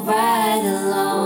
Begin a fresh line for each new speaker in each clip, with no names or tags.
right along.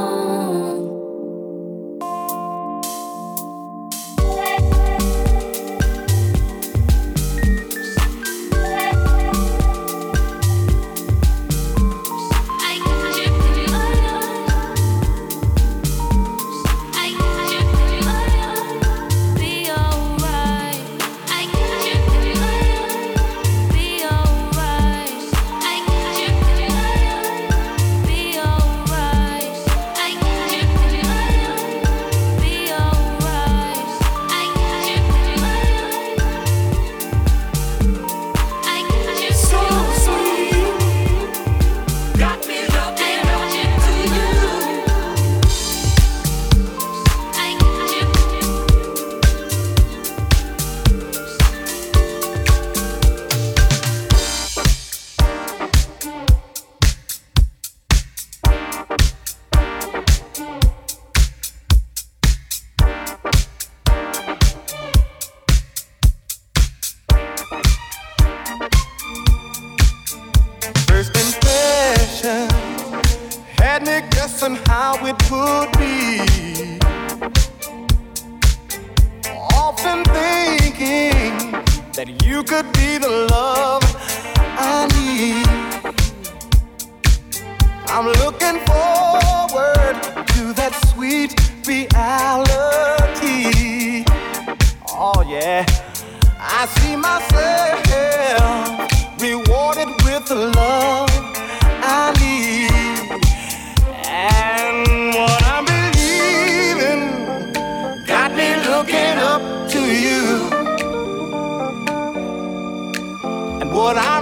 what I'm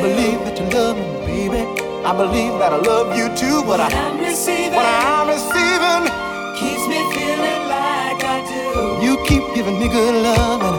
believe that you love me, baby. I believe that I love you too. But what I,
I'm receiving,
what I'm receiving,
keeps me feeling like I do.
You keep giving me good love.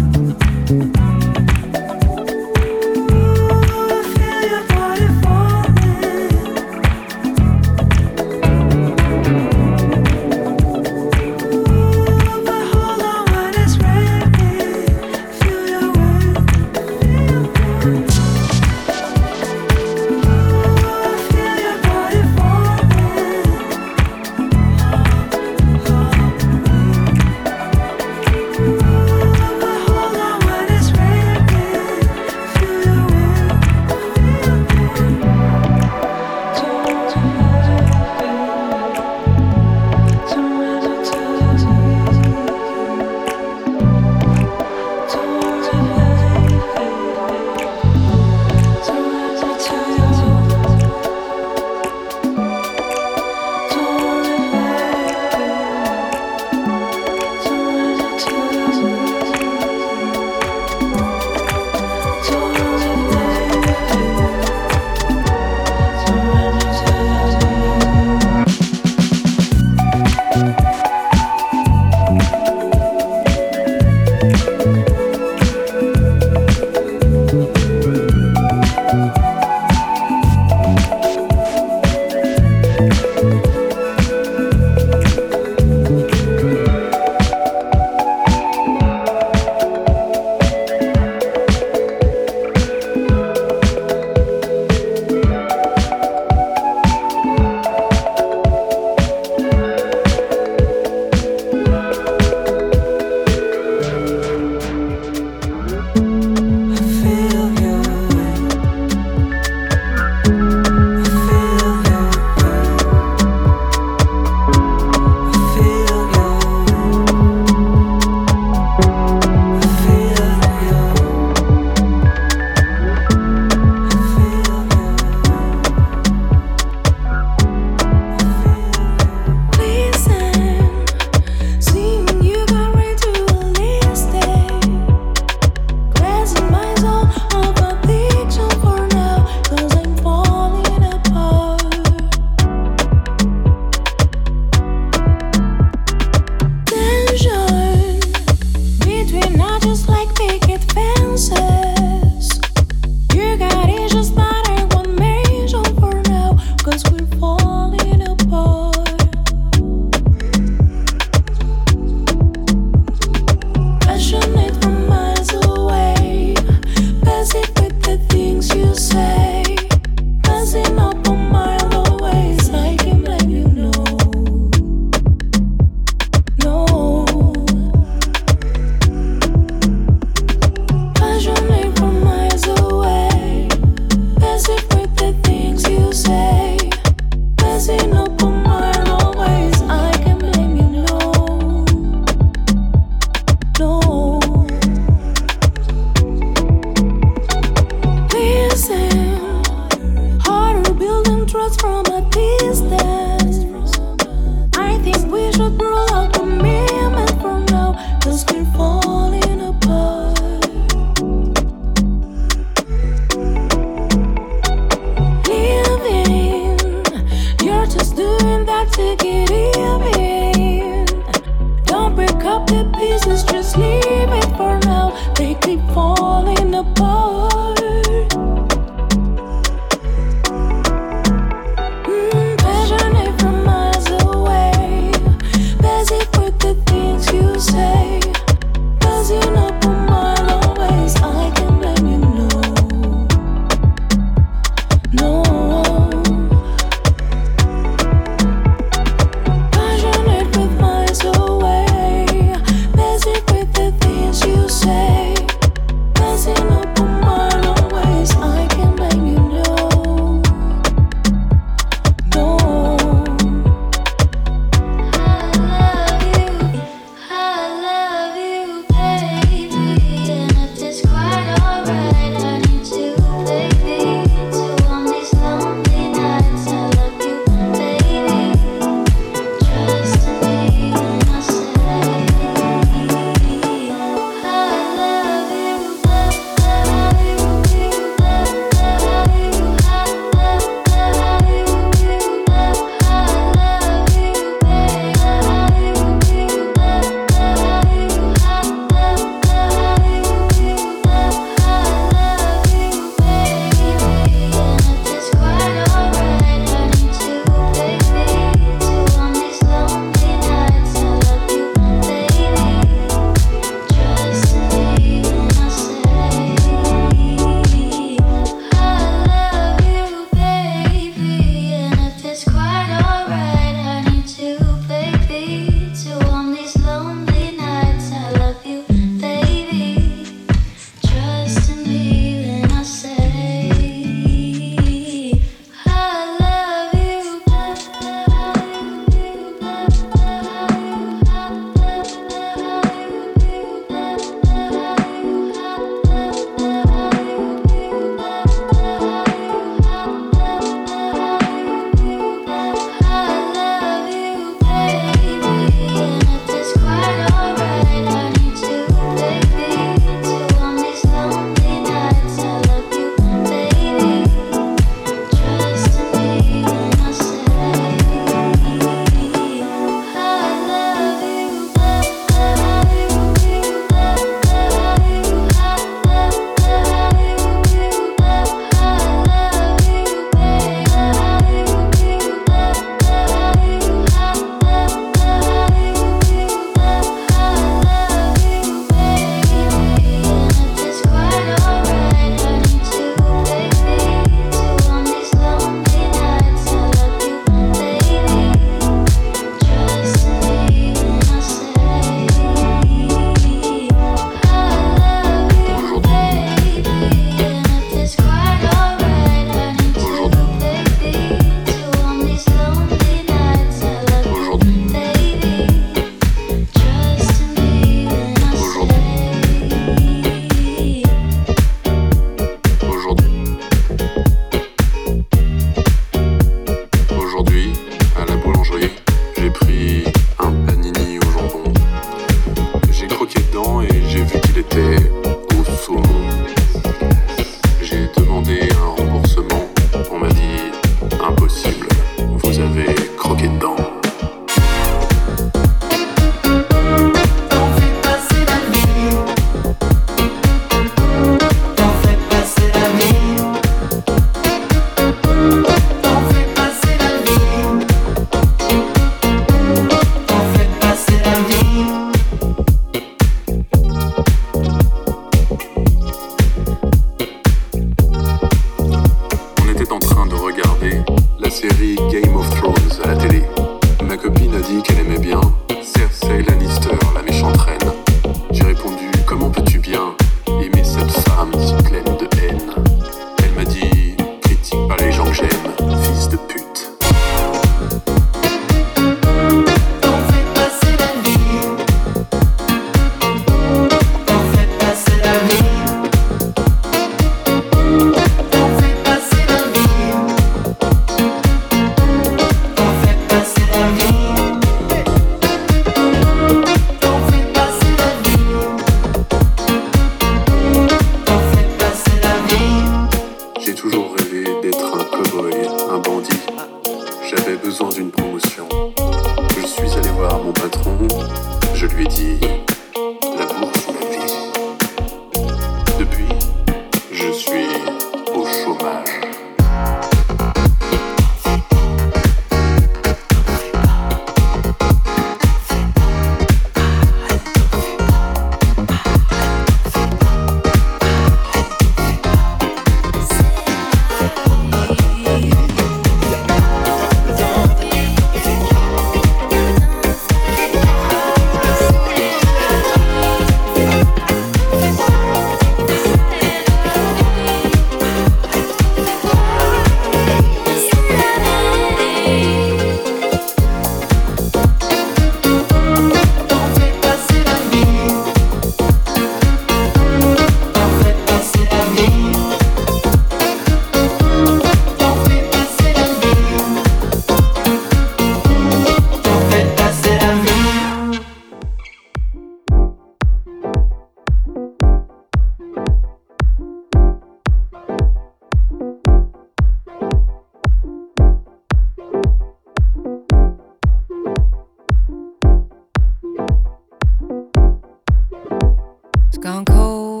gone cold.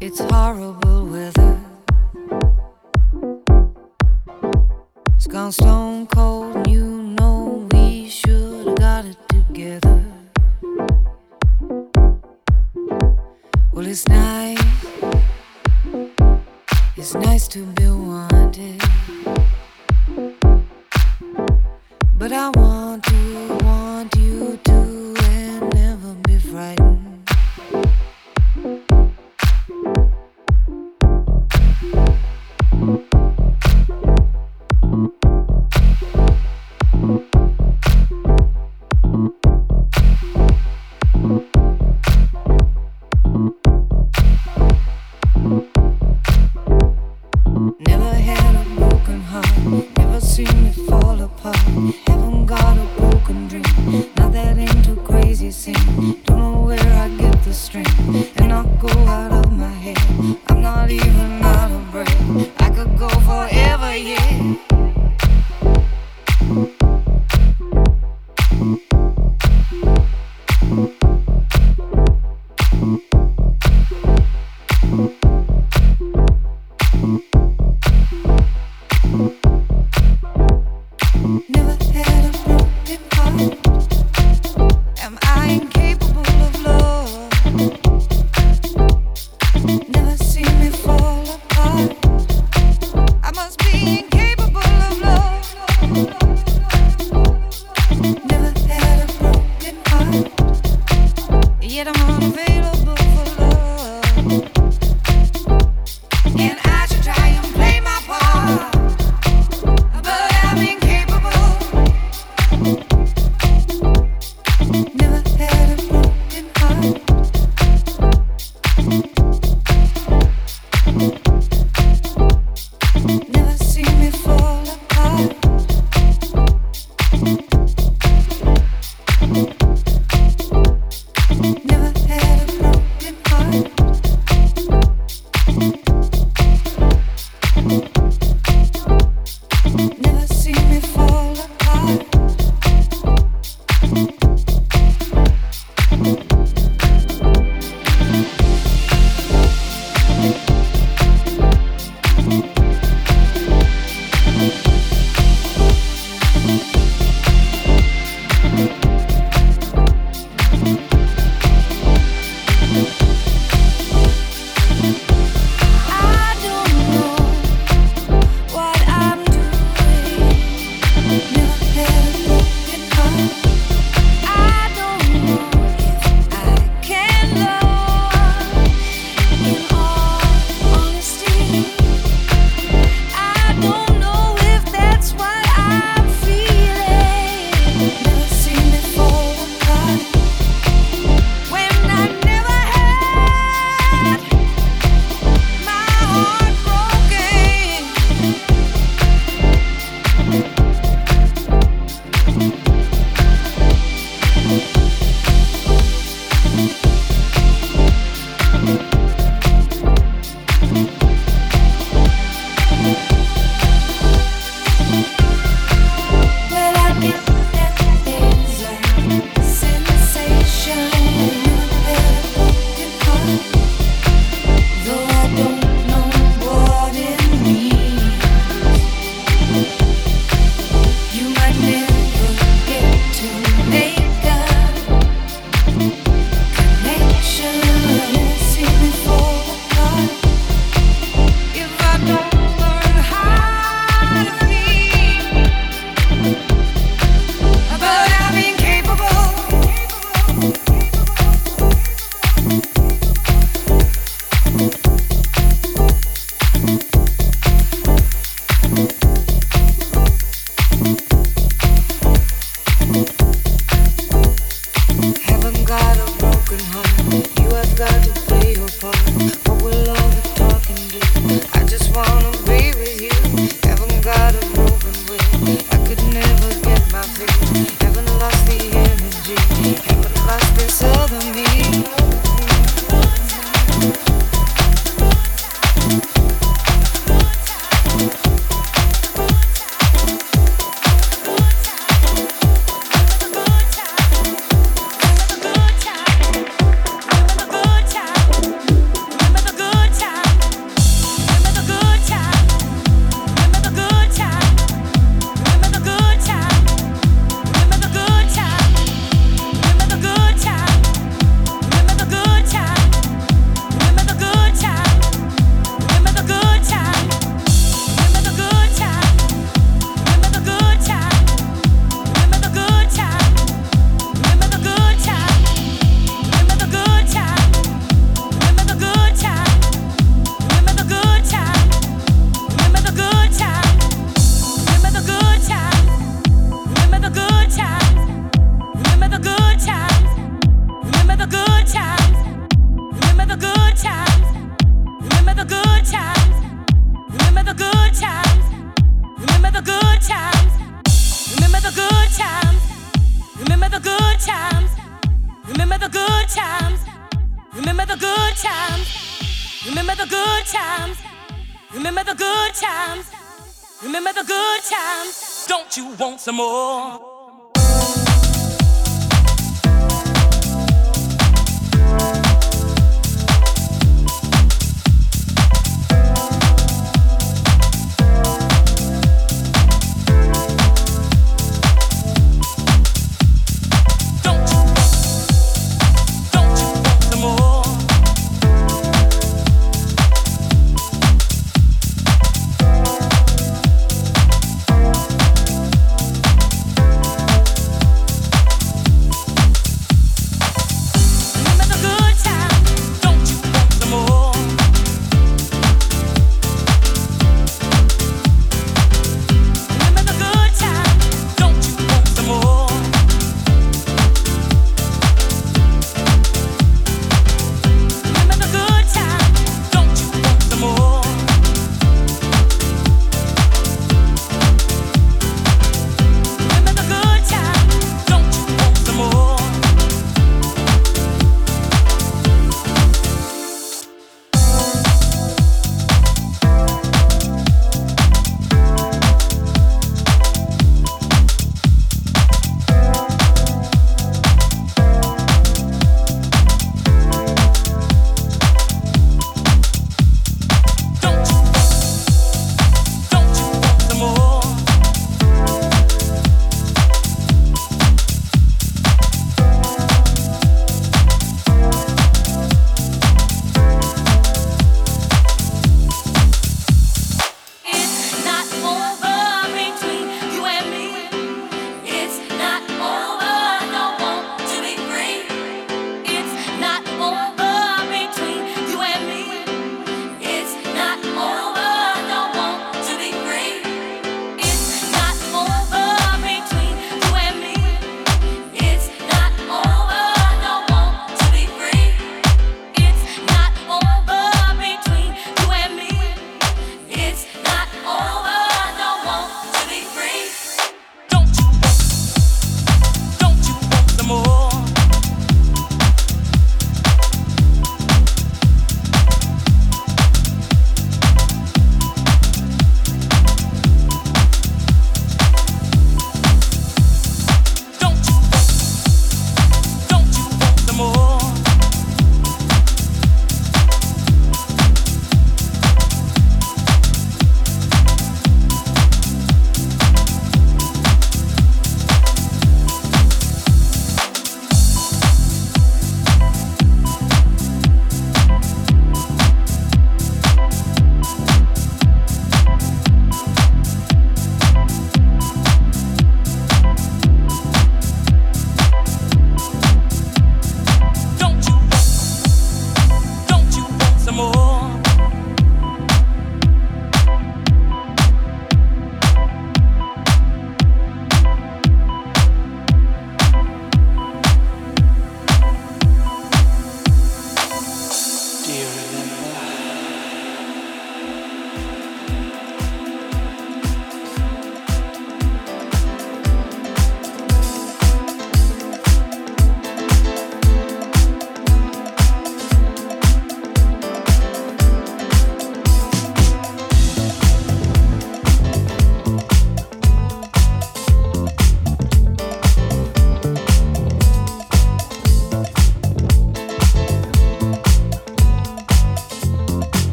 It's horrible weather. It's gone stone cold.